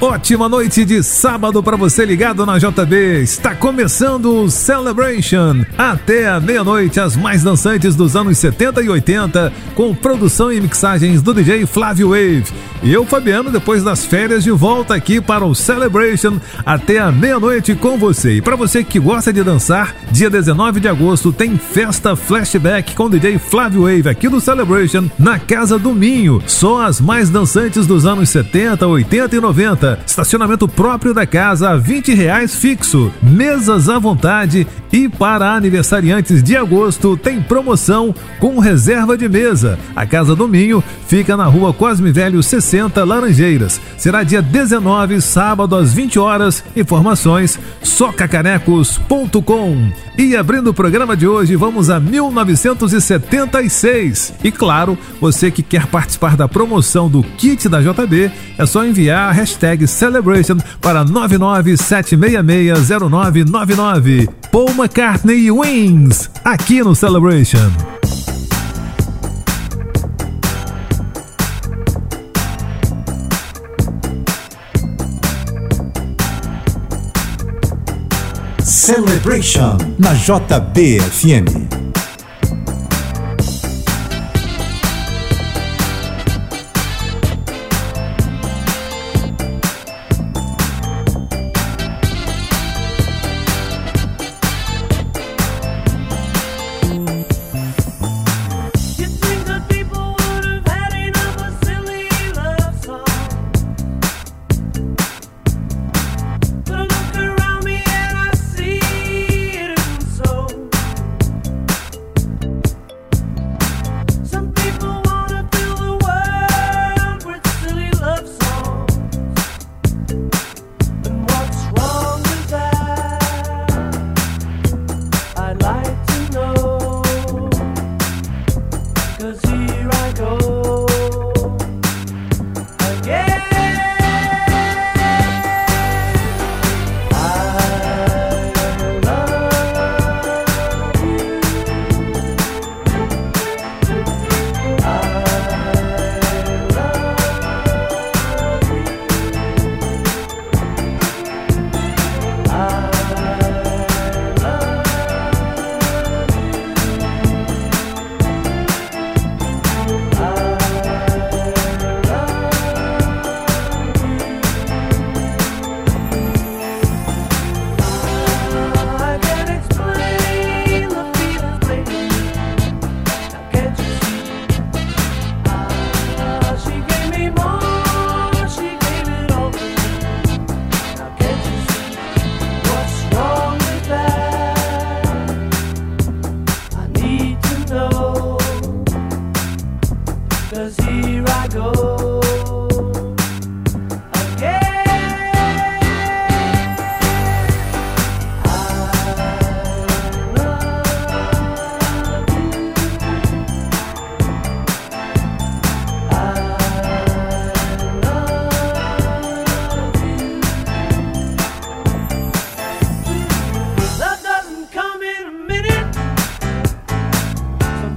Ótima noite de sábado para você ligado na JB. Está começando o Celebration. Até a meia-noite, as mais dançantes dos anos 70 e 80, com produção e mixagens do DJ Flávio Wave. E eu, Fabiano, depois das férias, de volta aqui para o Celebration até a meia-noite com você. E para você que gosta de dançar, dia 19 de agosto tem festa flashback com o DJ Flávio Wave aqui do Celebration na Casa do Minho. Só as mais dançantes dos anos 70, 80 e 90. Estacionamento próprio da casa a 20 reais fixo. Mesas à vontade e para aniversariantes de agosto tem promoção com reserva de mesa. A Casa do Minho fica na rua Cosme Velho 60 60 Laranjeiras. Será dia 19, sábado às 20 horas. Informações socacanecos.com. E abrindo o programa de hoje, vamos a 1976. E claro, você que quer participar da promoção do kit da JB, é só enviar a hashtag Celebration para 997660999. Paul McCartney Wings, aqui no Celebration. Celebration na JBFM.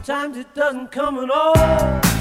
Sometimes it doesn't come at all.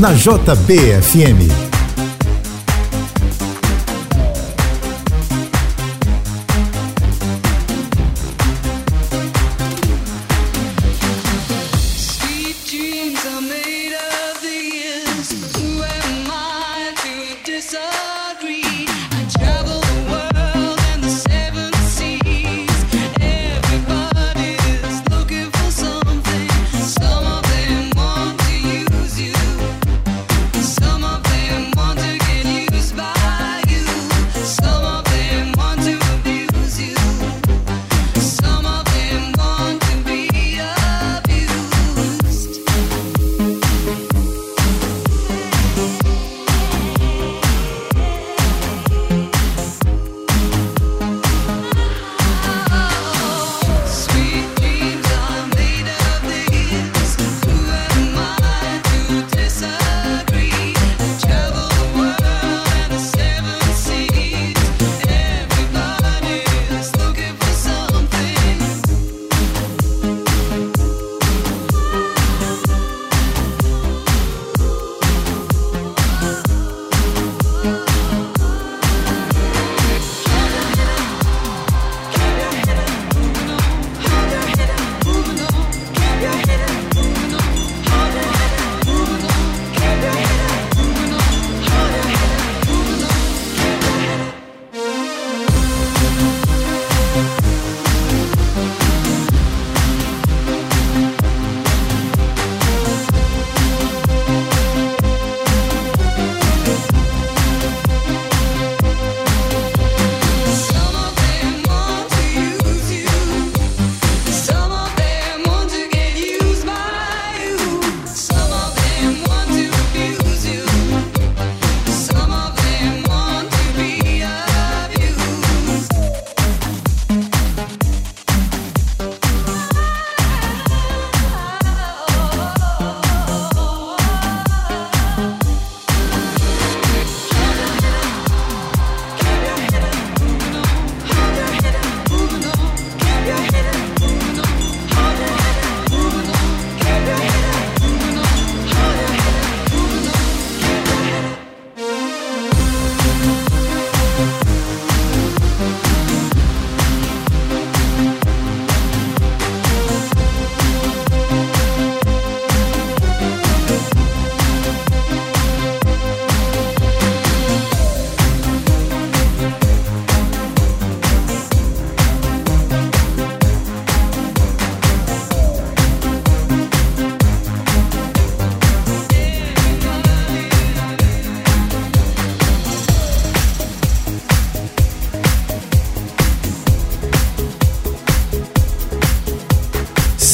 Na JBFM.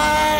The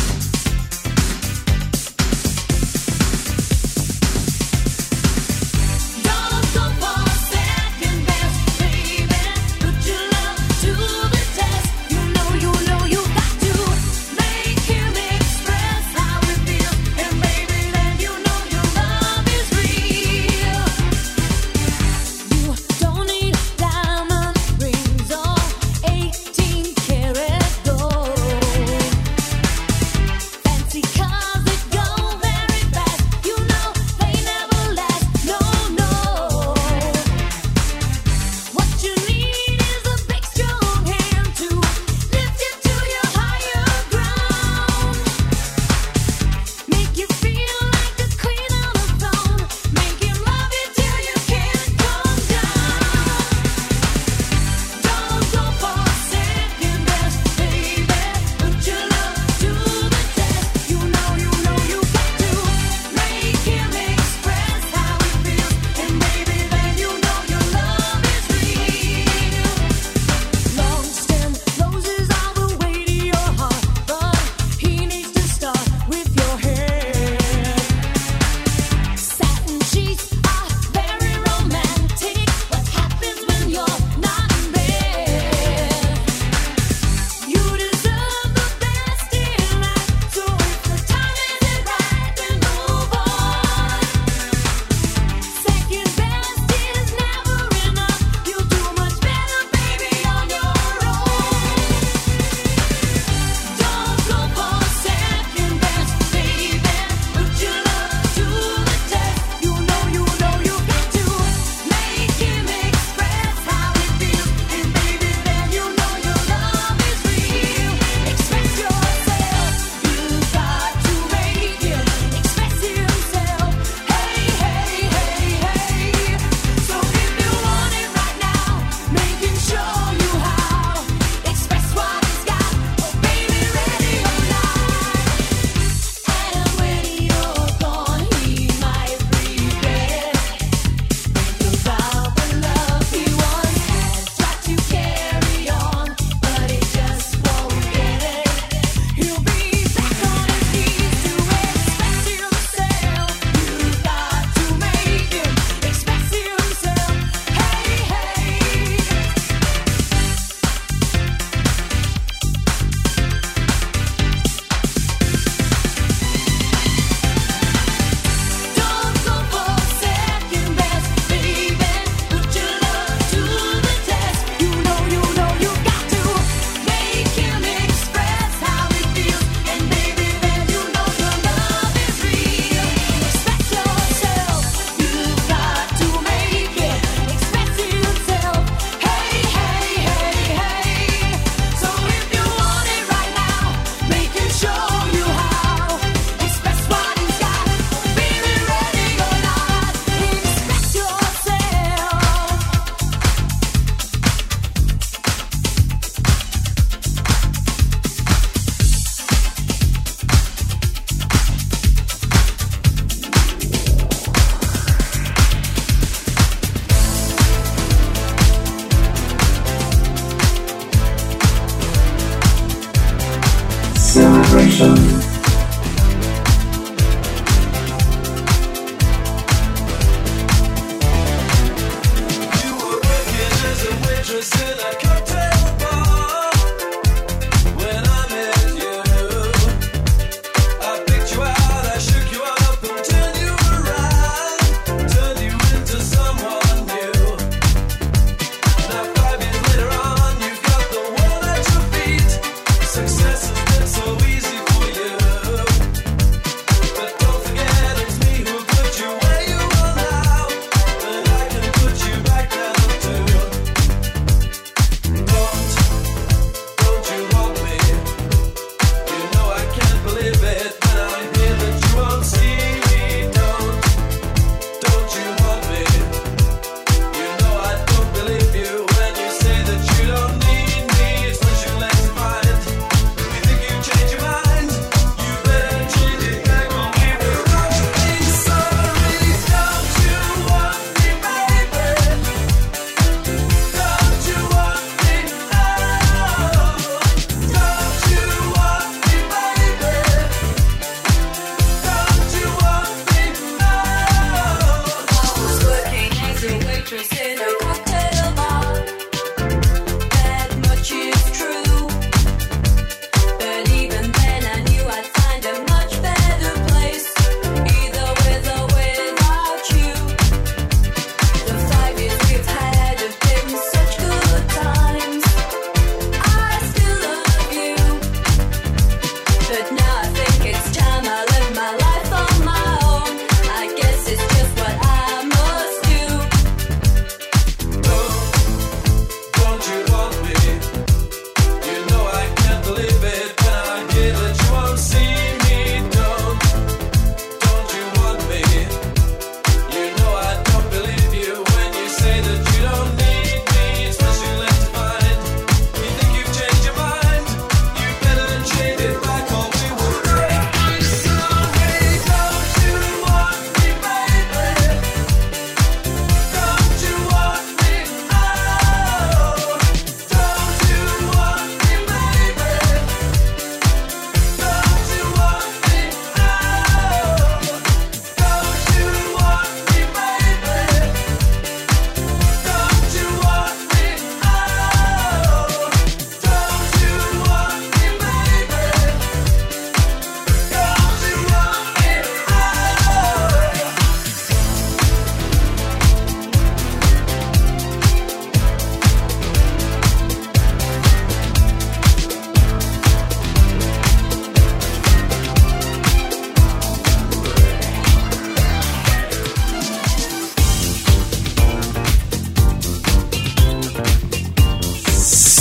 As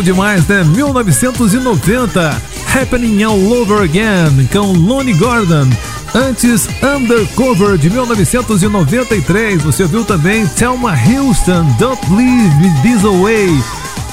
Bom demais, né? 1990, Happening All Over Again, com Lonnie Gordon. Antes, Undercover, de 1993. Você ouviu também Thelma Houston, Don't Leave This Away.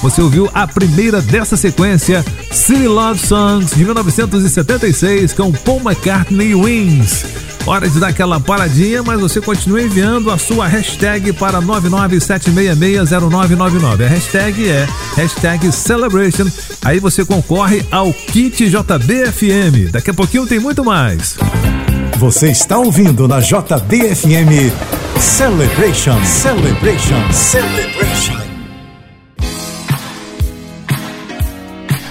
Você ouviu a primeira dessa sequência, City Love Songs, de 1976, com Paul McCartney Wings. Hora de dar aquela paradinha, mas você continua enviando a sua hashtag para 997660999. A hashtag é hashtag Celebration. Aí você concorre ao Kit JBFM. Daqui a pouquinho tem muito mais. Você está ouvindo na JBFM Celebration, Celebration, Celebration.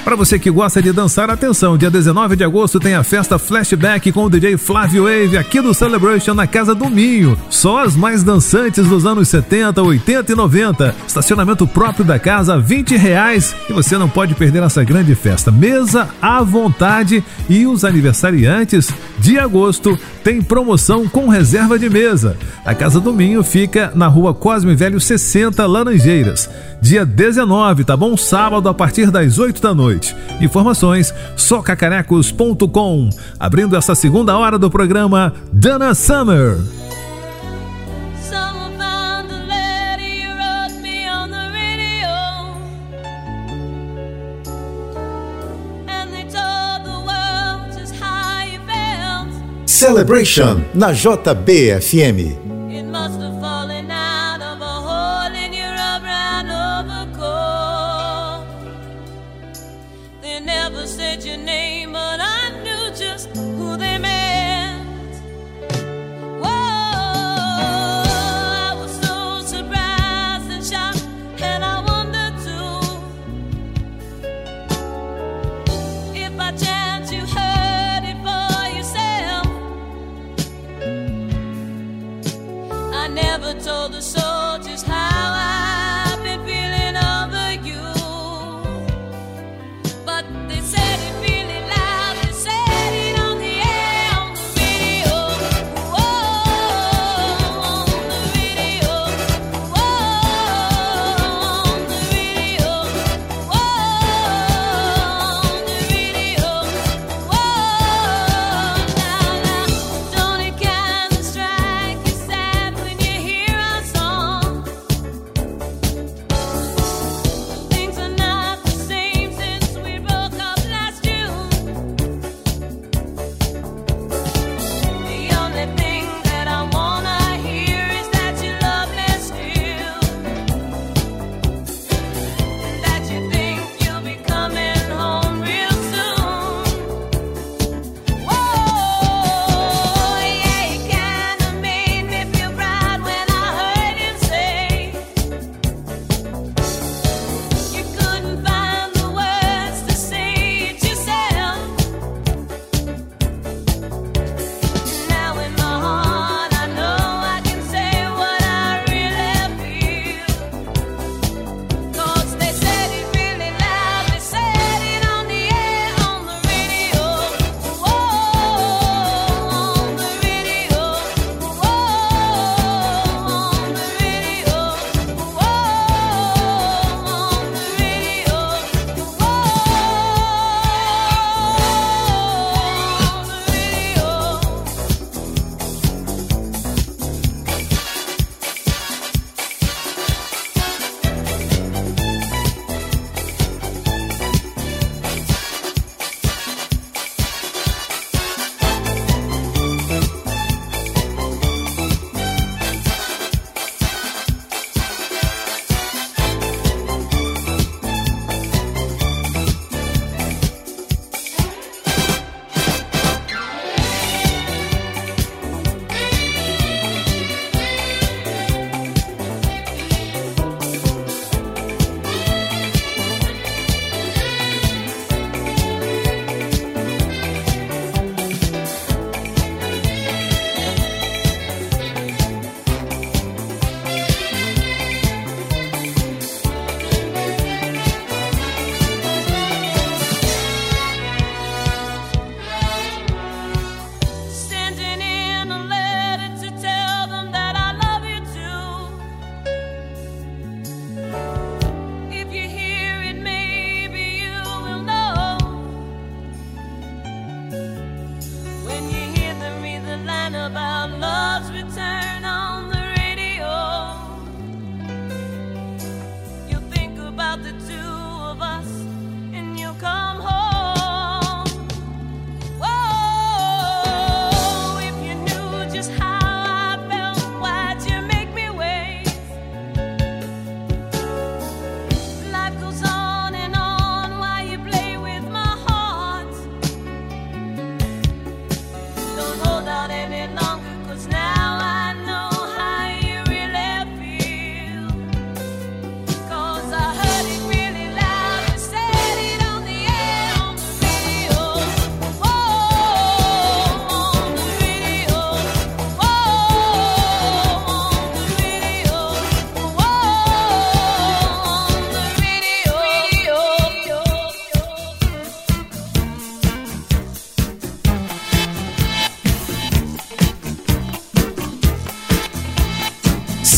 Para você que gosta de dançar, atenção, dia 19 de agosto tem a festa Flashback com o DJ Flávio Wave aqui do Celebration na Casa do Minho. Só as mais dançantes dos anos 70, 80 e 90. Estacionamento próprio da casa, 20 reais. E você não pode perder essa grande festa. Mesa à vontade e os aniversariantes de agosto tem promoção com reserva de mesa. A Casa do Minho fica na rua Cosme Velho 60, Laranjeiras. Dia 19, tá bom? Sábado a partir das 8 da noite. Informações socacarecos.com. Abrindo essa segunda hora do programa Dana Summer. Someone found the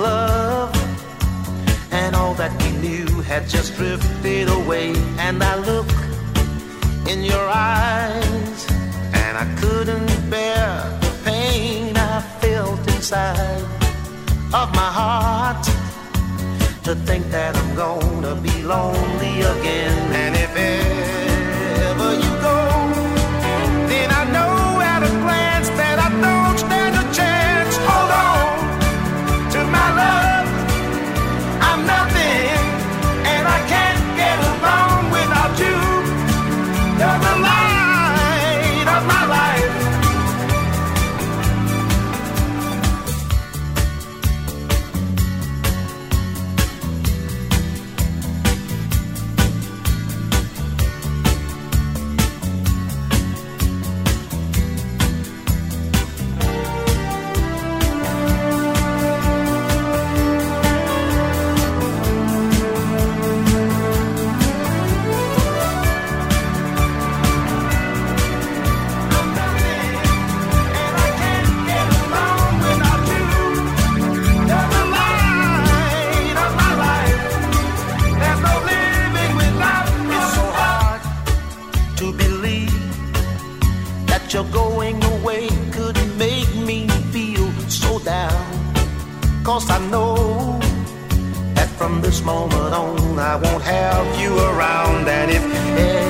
love. And all that we knew had just drifted away. And I look in your eyes, and I couldn't bear the pain I felt inside of my heart. To think that I'm gonna be lonely again, and if it this moment on, I won't have you around. And if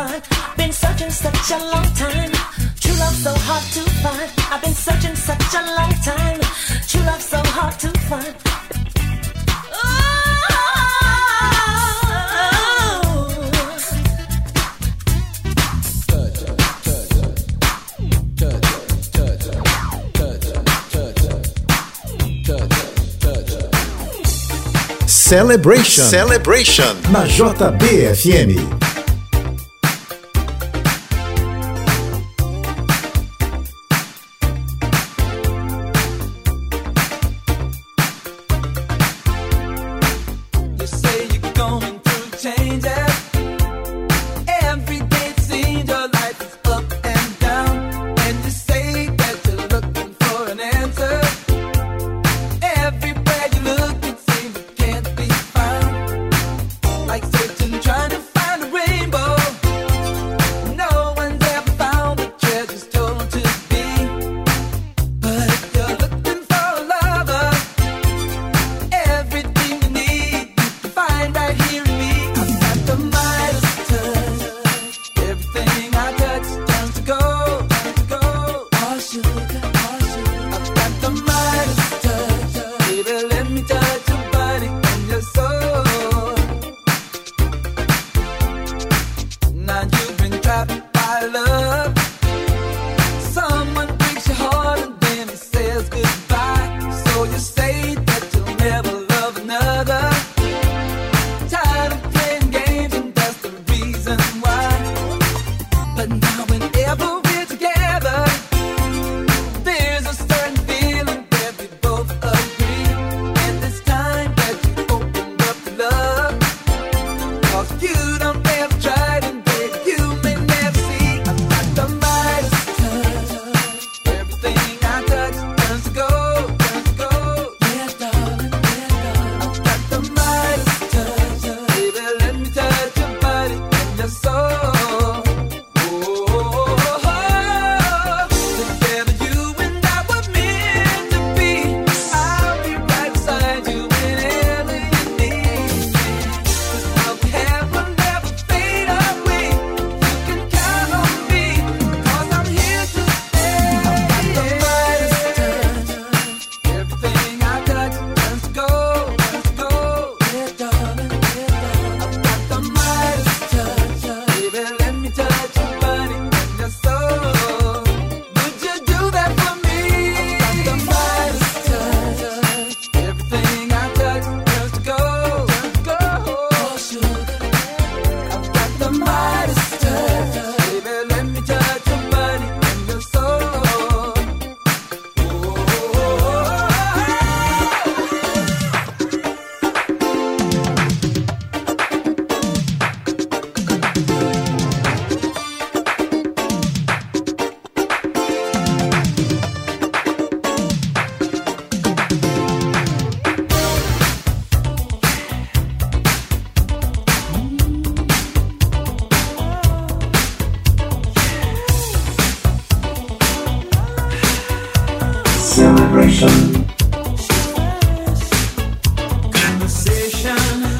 find. Been searching such a long time. True love so hard to find. I've been searching such a long time. True love so hard to find. Celebration. Celebration. Na JBFM. time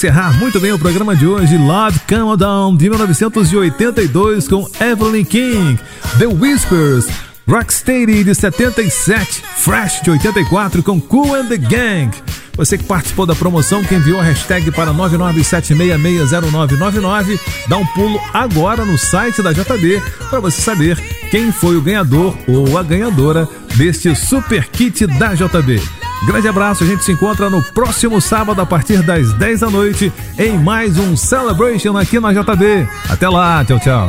encerrar muito bem o programa de hoje, Love Come Down de 1982 com Evelyn King, The Whispers, Rocksteady de 77, Fresh de 84 com Cool and the Gang. Você que participou da promoção, que enviou a hashtag para 997660999, dá um pulo agora no site da JB para você saber quem foi o ganhador ou a ganhadora deste super kit da JB. Grande abraço, a gente se encontra no próximo sábado a partir das 10 da noite em mais um Celebration aqui na JB. Até lá, tchau, tchau.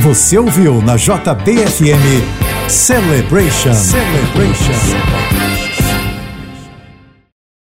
Você ouviu na JBFM Celebration. Celebration. Celebration.